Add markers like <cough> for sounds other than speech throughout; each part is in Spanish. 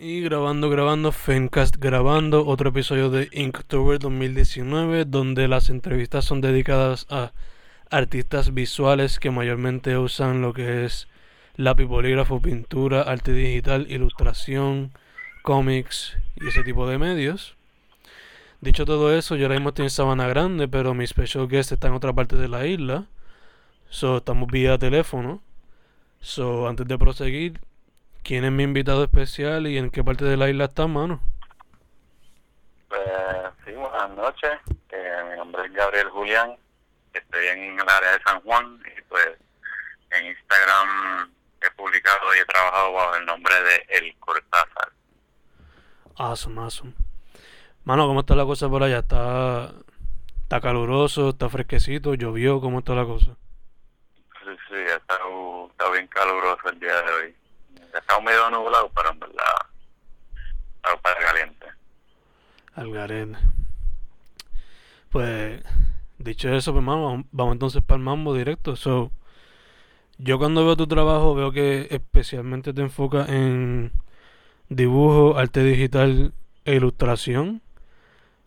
Y grabando, grabando, Fencast grabando otro episodio de Inktober 2019 donde las entrevistas son dedicadas a artistas visuales que mayormente usan lo que es lápiz bolígrafo, pintura, arte digital, ilustración, cómics y ese tipo de medios. Dicho todo eso, yo ahora mismo estoy en Sabana Grande, pero mi special guest está en otra parte de la isla. So, estamos vía teléfono. So, antes de proseguir, ¿Quién es mi invitado especial y en qué parte de la isla está, mano? Pues sí, buenas noches. Eh, mi nombre es Gabriel Julián. Estoy en el área de San Juan y pues en Instagram he publicado y he trabajado bajo el nombre de El Cortázar. Awesome, awesome. Mano, ¿cómo está la cosa por allá? ¿Está, está caluroso? ¿Está fresquecito? ¿Llovió? ¿Cómo está la cosa? Sí, sí, está, está bien caluroso el día de hoy está medio nublado, pero en verdad está caliente. Algarete. Pues, dicho eso, pues vamos, vamos entonces para el mambo directo. So, yo cuando veo tu trabajo veo que especialmente te enfocas en dibujo, arte digital e ilustración.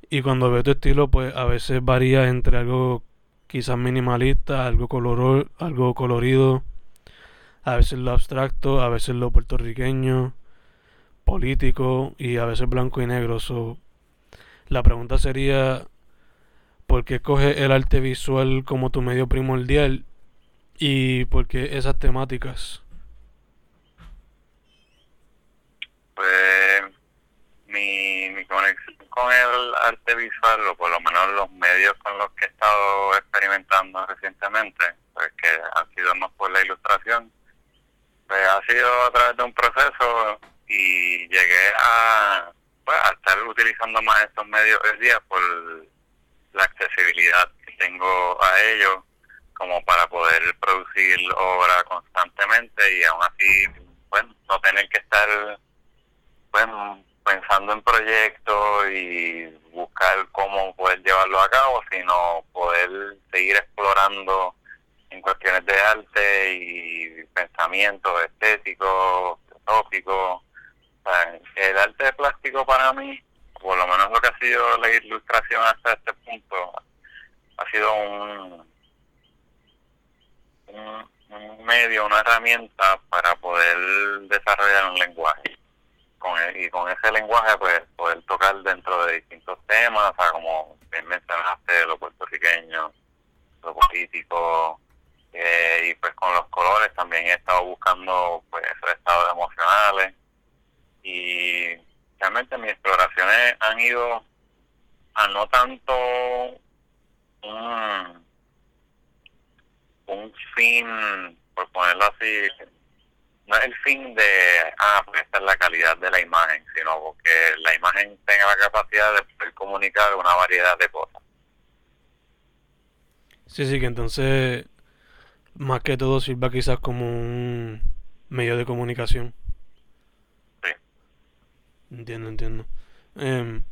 Y cuando veo tu estilo, pues a veces varía entre algo quizás minimalista, algo color, algo colorido, a veces lo abstracto, a veces lo puertorriqueño, político y a veces blanco y negro. la pregunta sería, ¿por qué escoge el arte visual como tu medio primordial y por qué esas temáticas? Pues mi, mi conexión con el arte visual, o por lo menos los medios con los que he estado experimentando recientemente, pues que han sido más por la ilustración, pues ha sido a través de un proceso y llegué a, pues, a estar utilizando más estos medios hoy día por la accesibilidad que tengo a ellos como para poder producir obra constantemente y aún así pues no tener que estar pues pensando en proyectos y buscar cómo poder llevarlo a cabo sino poder seguir explorando en cuestiones de arte y pensamiento estético, filosófico. el arte plástico para mí, por lo menos lo que ha sido la ilustración hasta este punto, ha sido un, un, medio, una herramienta para poder desarrollar un lenguaje. Con y con ese lenguaje pues poder tocar dentro de distintos temas, o sea, como bien mencionaste, lo puertorriqueño, lo político, eh, y pues con los colores también he estado buscando pues estados emocionales y realmente mis exploraciones han ido a no tanto un, un fin, por ponerlo así, no es el fin de, ah, pues esta es la calidad de la imagen, sino porque la imagen tenga la capacidad de poder comunicar una variedad de cosas. Sí, sí, que entonces más que todo sirva quizás como un medio de comunicación. Sí. Entiendo, entiendo. Em,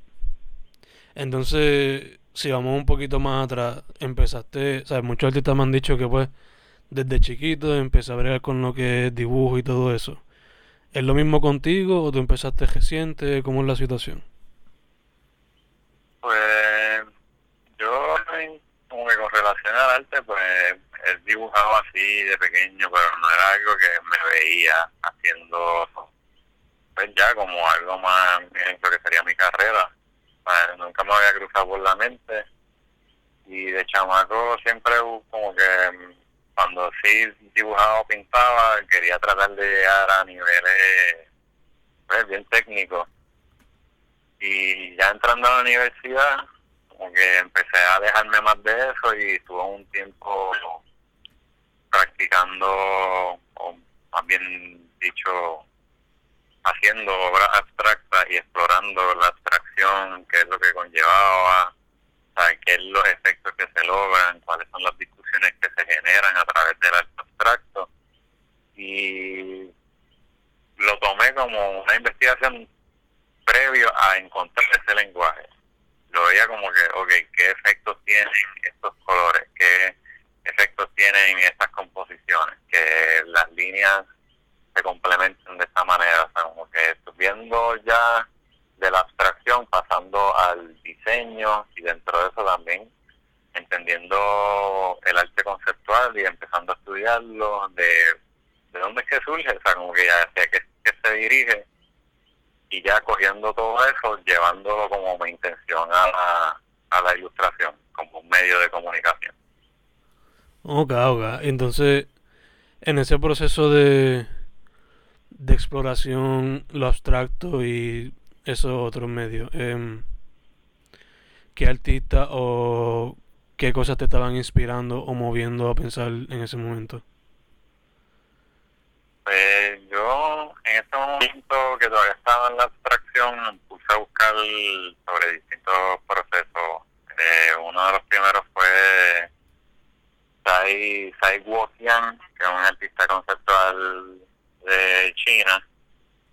entonces, si vamos un poquito más atrás, empezaste, sabes, muchos artistas me han dicho que pues desde chiquito empecé a bregar con lo que es dibujo y todo eso. ¿Es lo mismo contigo o tú empezaste reciente? ¿Cómo es la situación? Pues yo, como que con relación al arte, pues él dibujaba así de pequeño, pero no era algo que me veía haciendo, pues ya como algo más en lo que sería mi carrera. nunca me había cruzado por la mente. Y de chamaco siempre como que cuando sí dibujaba o pintaba, quería tratar de llegar a niveles pues, bien técnicos. Y ya entrando a la universidad, como que empecé a dejarme más de eso y estuve un tiempo practicando, o más bien dicho, haciendo obras abstractas y explorando la abstracción, qué es lo que conllevaba, qué es los efectos que se logran, cuáles son las discusiones que se generan a través del arte abstracto. Y lo tomé como una investigación previo a encontrar ese lenguaje. Lo veía como que, ok, ¿qué efectos tienen estos colores? ¿Qué efectos tienen estas composiciones? Que las líneas se complementen de esta manera. O sea, como que viendo ya de la abstracción pasando al diseño y dentro de eso también entendiendo el arte conceptual y empezando a estudiarlo de, de dónde es que surge, o sea, como que ya hacia qué, se dirige y ya cogiendo todo eso, llevándolo como mi intención a la, a la ilustración, como un medio de comunicación. Ok, ok. Entonces, en ese proceso de, de exploración, lo abstracto y esos otros medios, eh, ¿qué artista o qué cosas te estaban inspirando o moviendo a pensar en ese momento? Pues yo en ese momento que todavía estaba en la abstracción me puse a buscar sobre distintos procesos. Eh, uno de los primeros fue Sai, Sai Guoqian, que es un artista conceptual de China,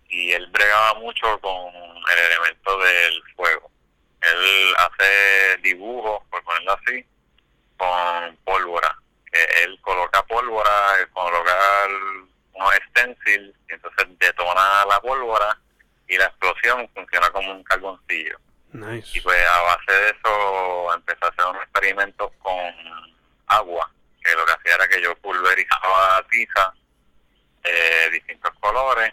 y él bregaba mucho con el elemento del fuego. Él hace dibujos, por ponerlo así, con pólvora. Que él coloca pólvora, coloca unos stencils, y entonces detona la pólvora y la explosión funciona como un carboncillo. Y pues a base de eso empecé a hacer unos experimentos con agua, que lo que hacía era que yo pulverizaba tiza de distintos colores,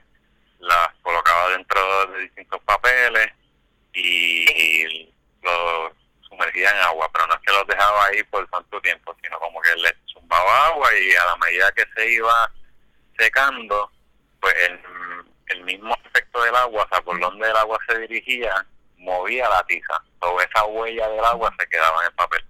las colocaba dentro de distintos papeles y los sumergía en agua, pero no es que los dejaba ahí por tanto tiempo, sino como que le zumbaba agua y a la medida que se iba secando, pues el, el mismo efecto del agua, o sea, por donde el agua se dirigía, movía la tiza. O esa huella del agua se quedaba en el papel.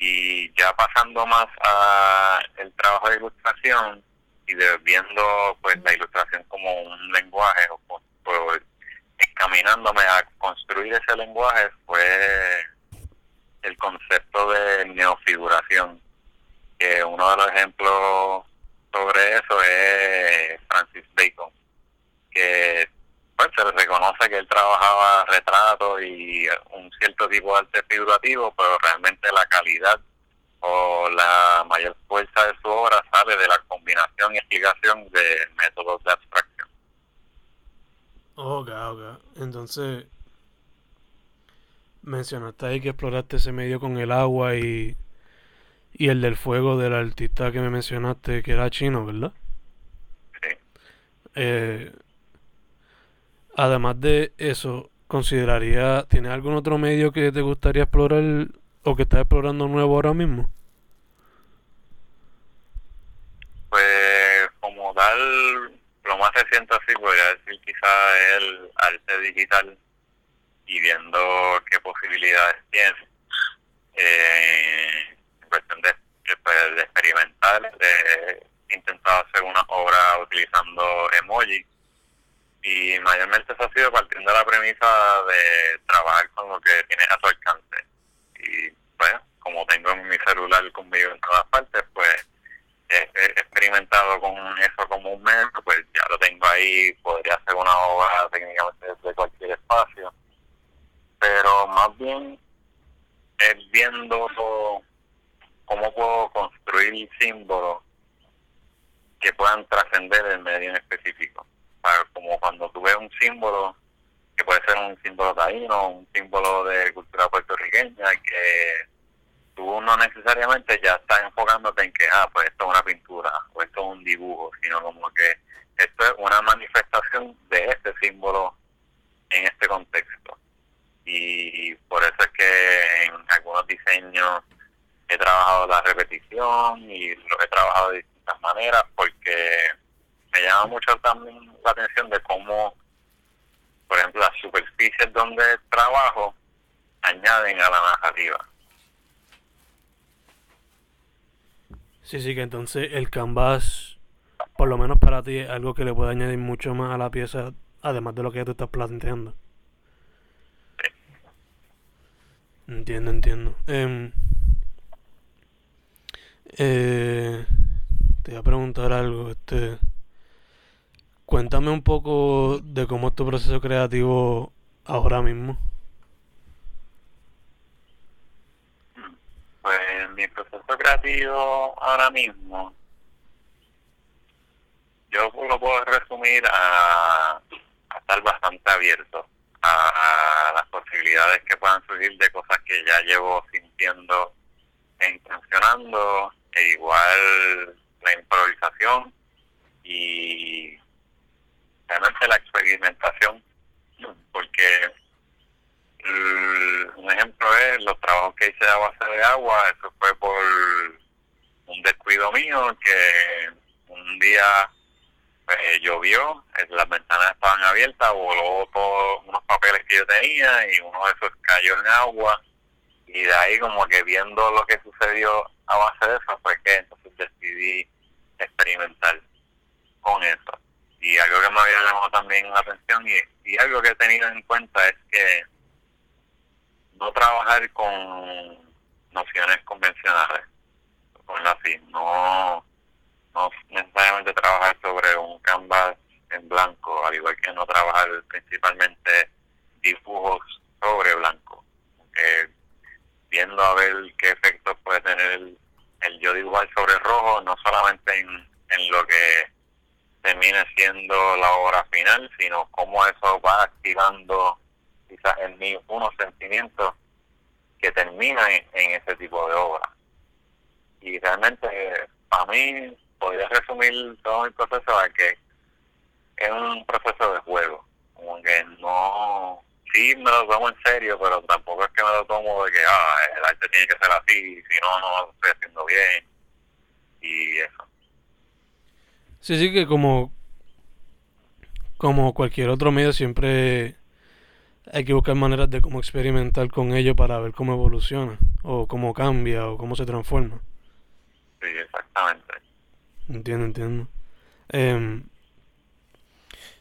Y ya pasando más a el trabajo de ilustración y viendo pues la ilustración como un lenguaje o, o encaminándome a construir ese lenguaje fue el concepto de neofiguración que uno de los ejemplos sobre eso es Francis Bacon que pues se reconoce que él trabajaba retratos y un cierto tipo de arte figurativo pero realmente la calidad o la mayor fuerza de su obra sale de la combinación y explicación de métodos de abstracción Ok, ok. Entonces, mencionaste ahí que exploraste ese medio con el agua y, y el del fuego del artista que me mencionaste, que era chino, ¿verdad? Sí. Eh, además de eso, ¿consideraría, ¿tienes algún otro medio que te gustaría explorar o que estás explorando nuevo ahora mismo? Pues como tal, lo más reciente así podría decir quizá el arte digital y viendo qué posibilidades tiene eh, en cuestión de, pues, de, experimentar he intentado hacer una obra utilizando emoji y mayormente eso ha sido partiendo de la premisa de trabajar con lo que tiene a su alcance y pues como tengo mi celular conmigo en todas partes pues he experimentado con eso como un mes, pues ya lo tengo ahí, podría hacer una obra técnicamente desde cualquier espacio, pero más bien es viendo cómo puedo construir símbolos que puedan trascender el medio en específico. Como cuando tú ves un símbolo, que puede ser un símbolo taíno, un símbolo de cultura puertorriqueña, que tú no necesariamente ya estás enfocándote en que, ah, pues esto es una pintura o esto es un dibujo, sino como que esto es una manifestación de este símbolo en este contexto. Y por eso es que en algunos diseños he trabajado la repetición y lo he trabajado de distintas maneras porque me llama mucho también la atención de cómo, por ejemplo, las superficies donde trabajo añaden a la narrativa Sí, sí, que entonces el canvas por lo menos para ti, es algo que le puede añadir mucho más a la pieza, además de lo que ya tú estás planteando. Entiendo, entiendo. Em, eh, te voy a preguntar algo. Este, cuéntame un poco de cómo es tu proceso creativo ahora mismo. Pues mi proceso creativo ahora mismo, yo lo puedo resumir a, estar bastante abierto a, las posibilidades que puedan surgir de cosas que ya llevo sintiendo e intencionando, e igual la improvisación y realmente la experimentación, porque un ejemplo es los trabajos que hice a base de agua, eso fue por un descuido mío que un día pues, llovió, las ventanas estaban abiertas, voló todos unos papeles que yo tenía y uno de esos cayó en agua y de ahí como que viendo lo que sucedió a base de eso fue que entonces decidí experimentar con eso. Y algo que me había llamado también la atención y, y algo que he tenido en cuenta es que no trabajar con nociones convencionales, con así, no, no necesariamente trabajar sobre un canvas en blanco, al igual que no trabajar principalmente dibujos sobre blanco, que viendo a ver qué efectos puede tener el, el yo dibujar sobre rojo, no solamente en, en lo que termine siendo la obra final, sino cómo eso va activando quizás en mí unos sentimientos que terminan en, ese tipo de obra. Y realmente, para mí, podría resumir todo mi proceso a que es un proceso de juego, como que no, sí me lo tomo en serio, pero tampoco es que me lo tomo de que, ah, el arte tiene que ser así, si no, no lo estoy haciendo bien, y eso. Sí, sí, que como, como cualquier otro medio siempre hay que buscar maneras de cómo experimentar con ello para ver cómo evoluciona, o cómo cambia, o cómo se transforma. Sí, exactamente. Entiendo, entiendo. Eh,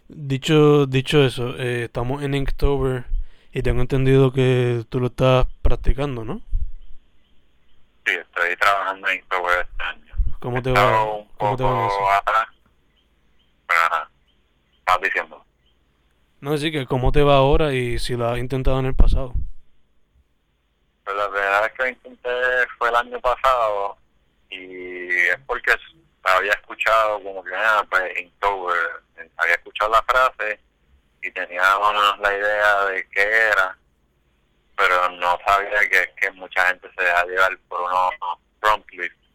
dicho, dicho eso, eh, estamos en Inktober y tengo entendido que tú lo estás practicando, ¿no? Sí, estoy trabajando en Inktober este año. ¿Cómo te va? Un ¿Cómo te va pero nada, estás diciendo. No, decir que cómo te va ahora y si lo has intentado en el pasado. Pues la verdad es que lo intenté fue el año pasado y es porque había escuchado como que, ah, pues, Inktober, había escuchado la frase y tenía la idea de qué era, pero no sabía que, que mucha gente se deja llevar por unos prompt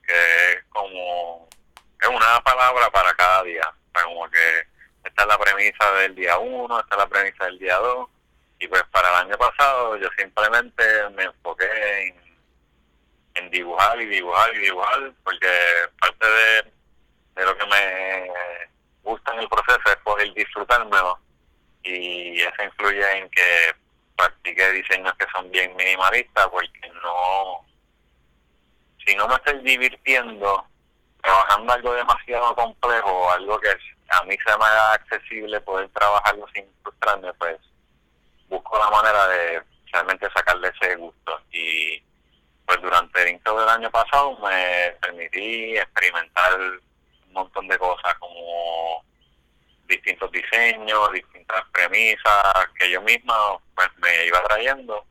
que es como, es una palabra para cada día, como que esta es la premisa del día 1, esta es la premisa del día 2. Y pues para el año pasado yo simplemente me enfoqué en, en dibujar y dibujar y dibujar, porque parte de, de lo que me gusta en el proceso es poder disfrutármelo. Y eso influye en que practique diseños que son bien minimalistas, porque no. Si no me estoy divirtiendo trabajando algo demasiado complejo, algo que a mí se me haga accesible poder trabajarlo sin frustrarme, pues busco la manera de realmente sacarle ese gusto. Y pues durante el intro del año pasado me permití experimentar un montón de cosas como distintos diseños, distintas premisas que yo misma pues me iba trayendo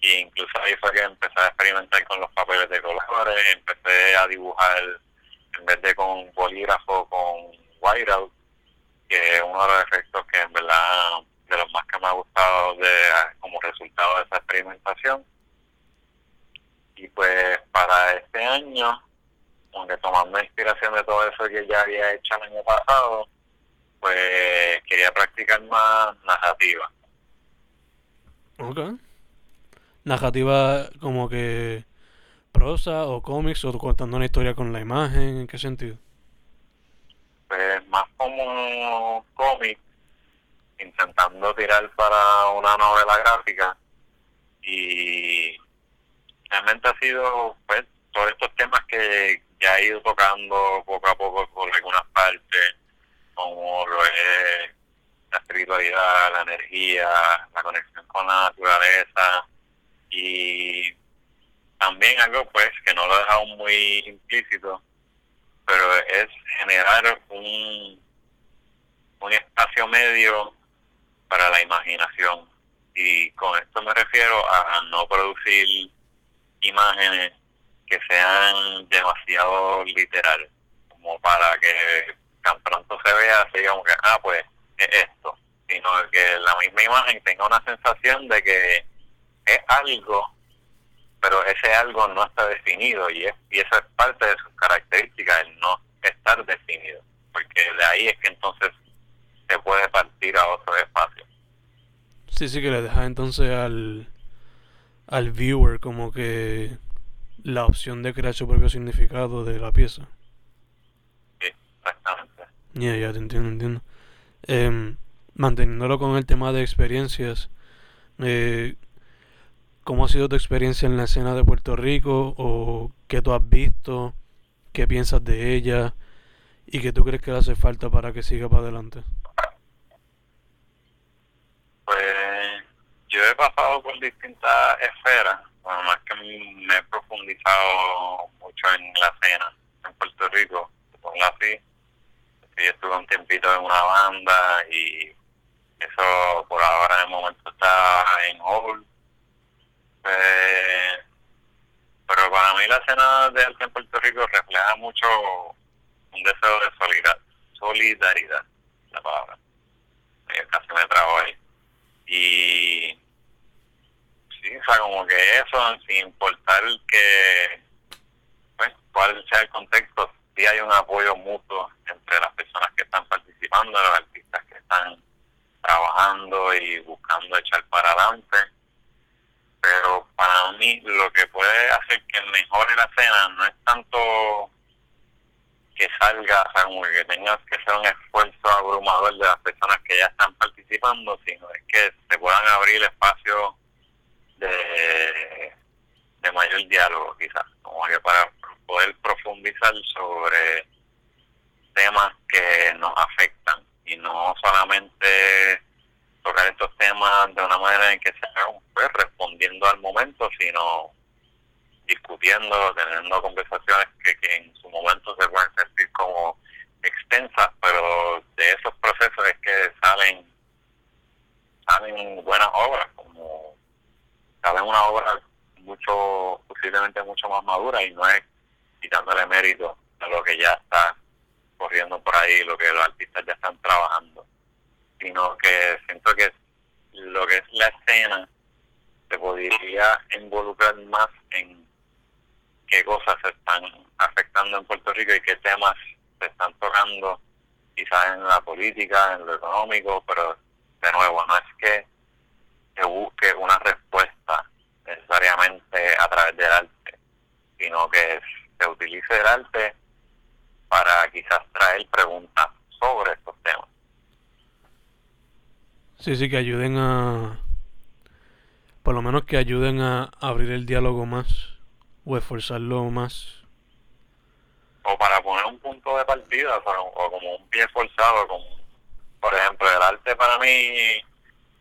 y incluso ahí fue que empecé a experimentar con los papeles de colores, empecé a dibujar en vez de con bolígrafo, con whiteout, que es uno de los efectos que en verdad de los más que me ha gustado de como resultado de esa experimentación. Y pues para este año, aunque tomando inspiración de todo eso que ya había hecho el año pasado, pues quería practicar más narrativa. Ok. Narrativa como que prosa o cómics o contando una historia con la imagen, ¿en qué sentido? Pues más como cómic, intentando tirar para una novela gráfica y realmente ha sido pues todos estos temas que ya he ido tocando poco a poco por algunas partes, como lo es la espiritualidad, la energía, la conexión con la naturaleza y también algo pues que no lo he dejado muy implícito, pero es generar un, un espacio medio para la imaginación. Y con esto me refiero a no producir imágenes que sean demasiado literales, como para que tan pronto se vea así como que, ah, pues es esto, sino que la misma imagen tenga una sensación de que es algo, pero ese algo no está definido y, es, y eso es parte de sus características, el no estar definido, porque de ahí es que entonces se puede partir a otro espacio. Sí, sí, que le deja entonces al, al viewer como que la opción de crear su propio significado de la pieza. Sí, exactamente. Ya, ya, te entiendo, entiendo. Eh, manteniéndolo con el tema de experiencias, eh, ¿cómo ha sido tu experiencia en la escena de Puerto Rico? ¿O qué tú has visto? ¿Qué piensas de ella? ¿Y qué tú crees que le hace falta para que siga para adelante? Pues yo he pasado por distintas esferas, bueno, más que me he profundizado mucho en la escena en Puerto Rico, pongo así. Yo estuve un tiempito en una banda y eso por ahora en el momento está en hold. Eh, pero para mí la escena de arte en Puerto Rico refleja mucho un deseo de solidaridad, solidaridad la palabra. Eh, casi me trago ahí. Y sí, o sea, como que eso, sin importar que, pues, cuál sea el contexto, sí hay un apoyo mutuo entre las personas que están participando, los artistas que están trabajando y buscando echar para adelante. Pero para mí lo que puede hacer que mejore la escena no es tanto que salga, o que tenga que ser un esfuerzo abrumador de las personas que ya están participando, sino es que se puedan abrir espacios de, de mayor diálogo, quizás, como que para poder profundizar sobre temas que nos afectan y no solamente tocar estos temas de una manera en que se respondiendo al momento, sino discutiendo, teniendo conversaciones que, que en su momento se pueden sentir como extensas, pero de esos procesos es que salen salen buenas obras, como salen una obra mucho, posiblemente mucho más madura y no es quitándole mérito a lo que ya está corriendo por ahí, lo que los artistas ya están trabajando, sino que siento que lo que es la escena se podría involucrar más en qué cosas se están afectando en Puerto Rico y qué temas se están tocando, quizás en la política, en lo económico, pero de nuevo, no es que se busque una respuesta necesariamente a través del arte, sino que se utilice el arte para quizás traer preguntas sobre estos temas. Sí, sí, que ayuden a... Por lo menos que ayuden a abrir el diálogo más o esforzarlo más. O para poner un punto de partida, o, como un pie forzado, como por ejemplo el arte para mí,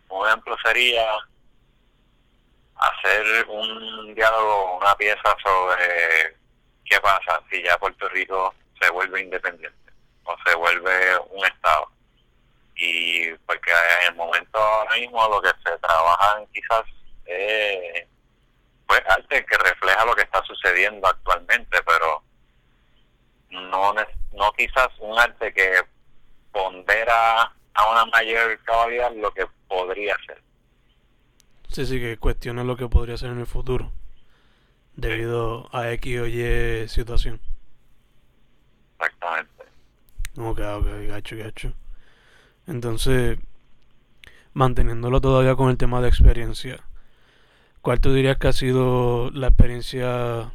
un ejemplo sería hacer un diálogo, una pieza sobre qué pasa si ya Puerto Rico se vuelve independiente o se vuelve un Estado. Y porque en el momento ahora mismo lo que se trabaja quizás es pues arte que refleja lo que está sucediendo actualmente, pero no, no quizás un arte que pondera a una mayor cabalidad lo que podría ser. Sí, sí, que cuestiona lo que podría ser en el futuro, debido a X o Y situación. Exactamente. Ok, ok, gacho, gacho. Entonces, manteniéndolo todavía con el tema de experiencia, ¿cuál tú dirías que ha sido la experiencia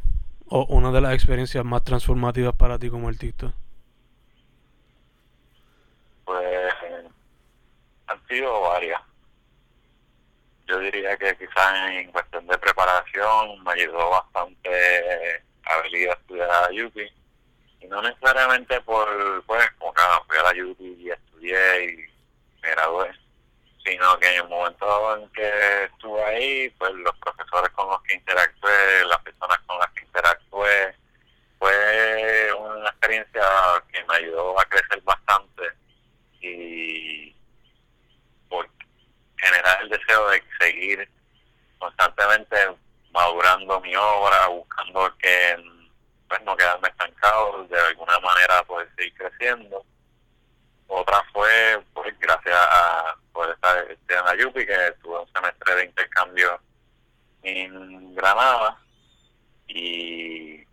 o una de las experiencias más transformativas para ti como artista? Pues han sido varias. Yo diría que quizás en cuestión de preparación me ayudó bastante haber ido a estudiar a Yupi no necesariamente por, pues, como que fui a la UT y estudié y me gradué, sino que en el momento en que estuve ahí, pues los profesores con los que interactué, las personas con las que interactué, fue una experiencia que me ayudó a crecer bastante y por generar el deseo de seguir constantemente madurando mi obra, buscando que pues no quedarme estancado, de alguna manera poder seguir creciendo. Otra fue, pues gracias a poder estar en la Yupi, que tuve un semestre de intercambio en Granada y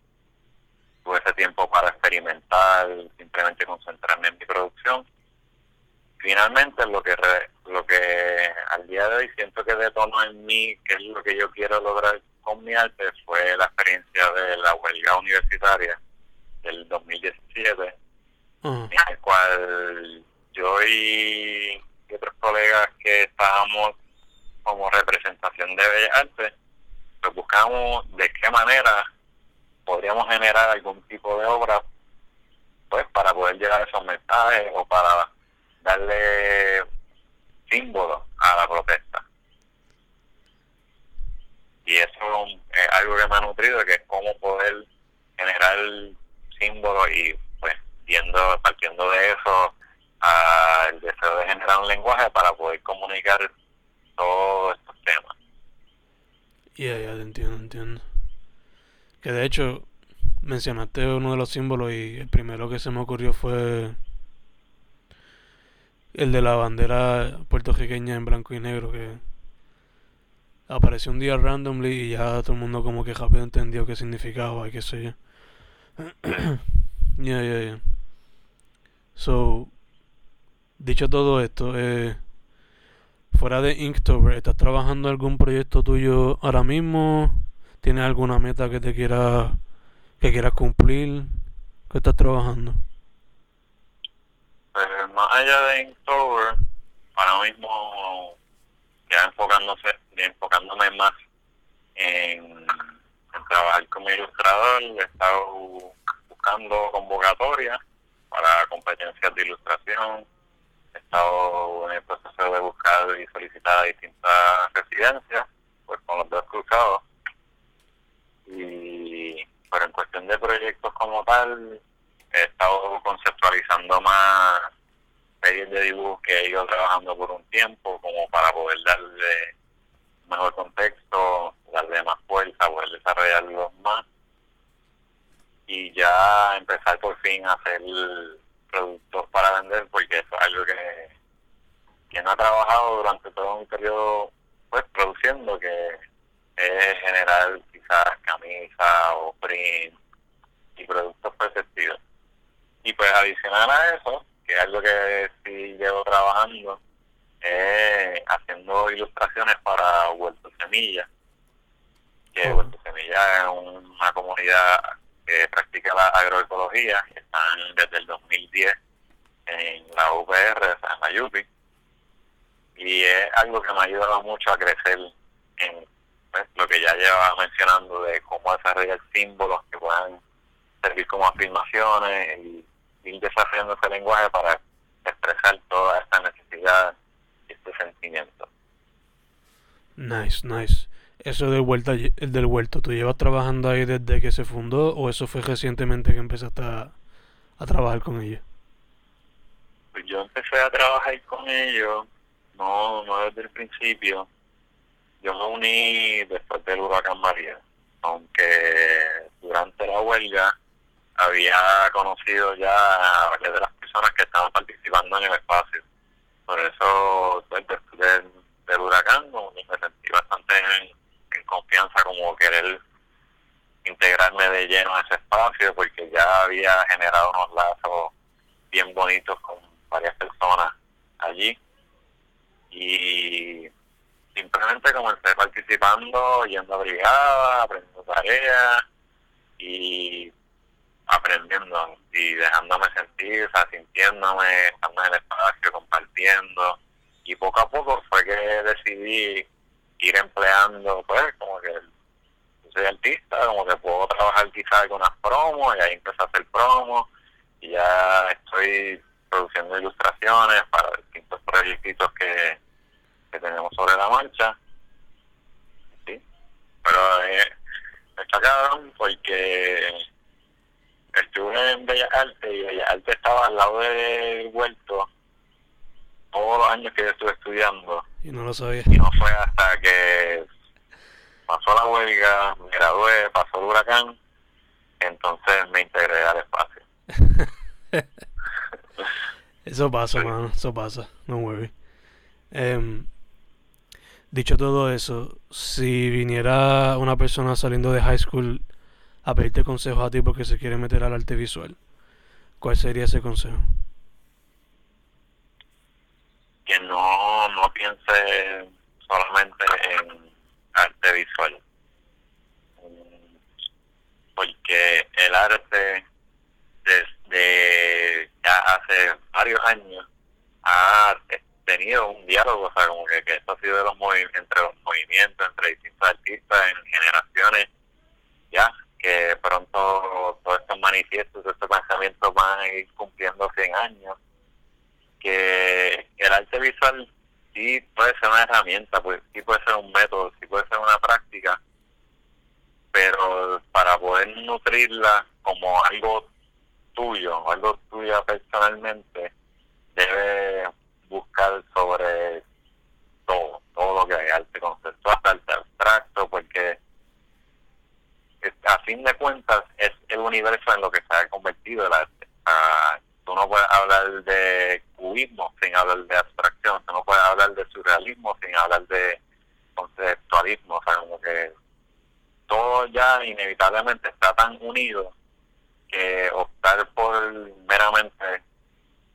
tuve ese tiempo para experimentar, simplemente concentrarme en mi producción. Finalmente, lo que lo que al día de hoy siento que detonó en mí, que es lo que yo quiero lograr con mi arte, fue la experiencia de la huelga universitaria del 2017, en el cual yo y otros colegas que estábamos como representación de Bellas Artes, pues buscamos de qué manera podríamos generar algún tipo de obra pues para poder llegar esos mensajes o para darle símbolo a la protesta. Y eso es algo que me ha nutrido, que es cómo poder generar símbolos y pues viendo, partiendo de eso al deseo de generar un lenguaje para poder comunicar todos estos temas. Ya, ya, entiendo, entiendo. Que de hecho, mencionaste uno de los símbolos y el primero que se me ocurrió fue el de la bandera puertorriqueña en blanco y negro que apareció un día randomly y ya todo el mundo como que rápido entendió qué significaba y qué sé yo. <clears throat> Ya, ya, ya. So, dicho todo esto, eh, fuera de Inktober, ¿estás trabajando algún proyecto tuyo ahora mismo? ¿Tienes alguna meta que te quiera que quieras cumplir? ¿Qué estás trabajando? Pues más allá de Inktober, ahora mismo ya enfocándose, enfocándome más en, trabajar como ilustrador, he estado buscando convocatorias para competencias de ilustración, he estado en el proceso de buscar y solicitar distintas residencias, pues con los dos cruzados. Y pero en cuestión de proyectos como tal, he estado conceptualizando más series de dibujos que he ido trabajando por un tiempo, como para poder darle mejor contexto, darle más fuerza, poder desarrollarlos más y ya empezar por fin a hacer productos para vender, porque eso es algo que, que no ha trabajado durante todo un periodo pues produciendo, que es generar quizás camisas o print y productos perceptivos. Y pues adicional a eso, que es algo que sí llevo trabajando, es haciendo ilustraciones para Huerto Semilla, que Huerto Semilla es una comunidad que practica la agroecología, están desde el 2010 en la UPR, en la YUPI, y es algo que me ha ayudado mucho a crecer en pues, lo que ya lleva mencionando de cómo desarrollar símbolos que puedan servir como afirmaciones y ir desarrollando ese lenguaje para expresar toda esta necesidad y este sentimiento. Nice, nice. Eso del, el del huerto, ¿tú llevas trabajando ahí desde que se fundó o eso fue recientemente que empezaste a, trabajar con ellos? Pues yo empecé a trabajar con ellos, no, no desde el principio. Yo me uní después del huracán María, aunque durante la huelga había conocido ya a varias de las personas que estaban participando en el espacio. Por eso, después del, del huracán, me sentí bastante en, confianza como querer integrarme de lleno a ese espacio porque ya había generado unos lazos bien bonitos con varias personas allí. Y simplemente comencé participando, yendo a brigada, aprendiendo tareas y aprendiendo y dejándome sentir, o sea, sintiéndome, estando en el espacio, compartiendo. Y poco a poco fue que decidí ir empleando, pues, como que soy artista, como que puedo trabajar quizás con unas promos y ahí empecé a hacer promos y ya estoy produciendo ilustraciones para distintos proyectitos que, que tenemos sobre la marcha. Sí, pero eh, está cabrón porque estuve en Bellas Artes y Bellas Artes estaba al lado del huerto todos los años que yo estuve estudiando. Y no lo sabía. Y no fue hasta que pasó la huelga, me gradué, pasó el huracán, entonces me integré al espacio. <laughs> eso pasa, mano, eso pasa, no worry. Em, dicho todo eso, si viniera una persona saliendo de high school a pedirte consejos a ti porque se quiere meter al arte visual, ¿cuál sería ese consejo? Que no, no piense solamente en arte visual. Porque el arte desde ya hace varios años ha tenido un diálogo, o sea, como que, esto ha sido de los entre los movimientos, entre distintos artistas en generaciones, ya, que pronto todos estos manifiestos, estos pensamientos van a ir cumpliendo 100 años, que el arte visual sí puede ser una herramienta, pues sí puede ser un método, sí puede ser una práctica, pero para poder nutrirla como algo tuyo, algo tuyo personalmente, debe buscar sobre todo, todo lo que hay, arte conceptual, arte abstracto, porque a fin de cuentas es el universo en lo que se ha convertido el arte. Ah, tú no puedes hablar de cubismo sin hablar de abstracción, tú no puedes hablar de surrealismo sin hablar de conceptualismo, o sea, como que todo ya inevitablemente está tan unido que optar por meramente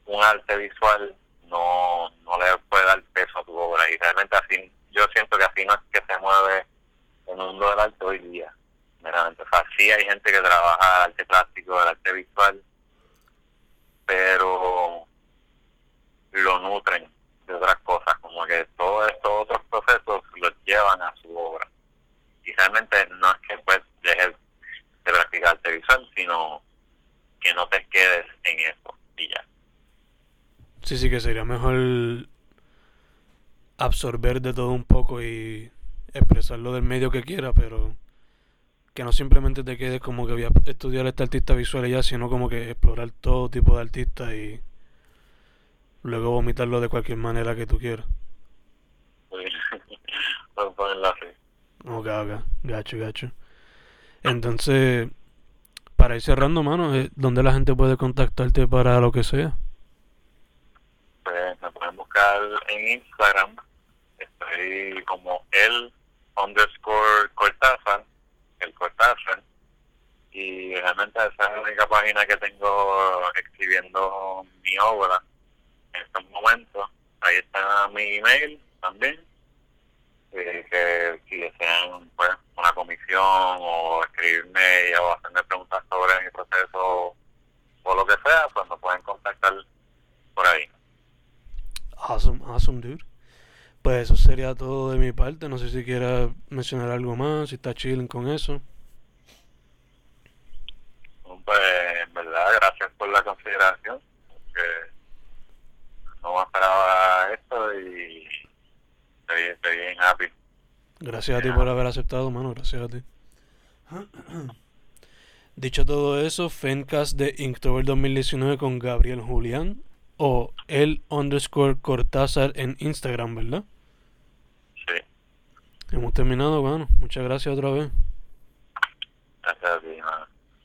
un arte visual no, no le puede dar peso a tu obra. Y realmente así yo siento que así no es que se mueve el mundo del arte hoy día meramente, o sea, sí hay gente que trabaja arte plástico, el arte visual pero lo nutren de otras cosas, como que todos estos otros procesos los llevan a su obra. Y realmente no es que pues dejes de practicar visual, sino que no te quedes en eso y ya. Sí, sí, que sería mejor absorber de todo un poco y expresarlo del medio que quiera, pero que no simplemente te quedes como que voy a estudiar este artista visual y ya, sino como que explorar todo tipo de artistas y luego vomitarlo de cualquier manera que tú quieras. <laughs> ponerlo así. Ok, ok, gacho, gacho. Entonces, para ir cerrando, mano, eh, ¿dónde la gente puede contactarte para lo que sea? Pues me pueden buscar en Instagram. Estoy como el underscore Cortázar el Cortázar. Y realmente esa es la única página que tengo escribiendo mi obra en estos momentos. Ahí está mi email también. Eh, que si desean pues, una comisión o escribirme o hacerme preguntas sobre mi proceso o lo que sea, pues me pueden contactar por ahí. Awesome, awesome, dude. Pues eso sería todo de mi parte. No sé si quieras mencionar algo más, si está chilling con eso. Pues, en verdad, gracias por la consideración. no me esperaba esto y estoy, bien happy. Gracias a ti por haber aceptado, mano. Gracias a ti. <clears throat> Dicho todo eso, Fencast de Inktober 2019 con Gabriel Julián o el underscore Cortázar en Instagram, ¿verdad? Hemos terminado, bueno. Muchas gracias otra vez. Gracias a ti,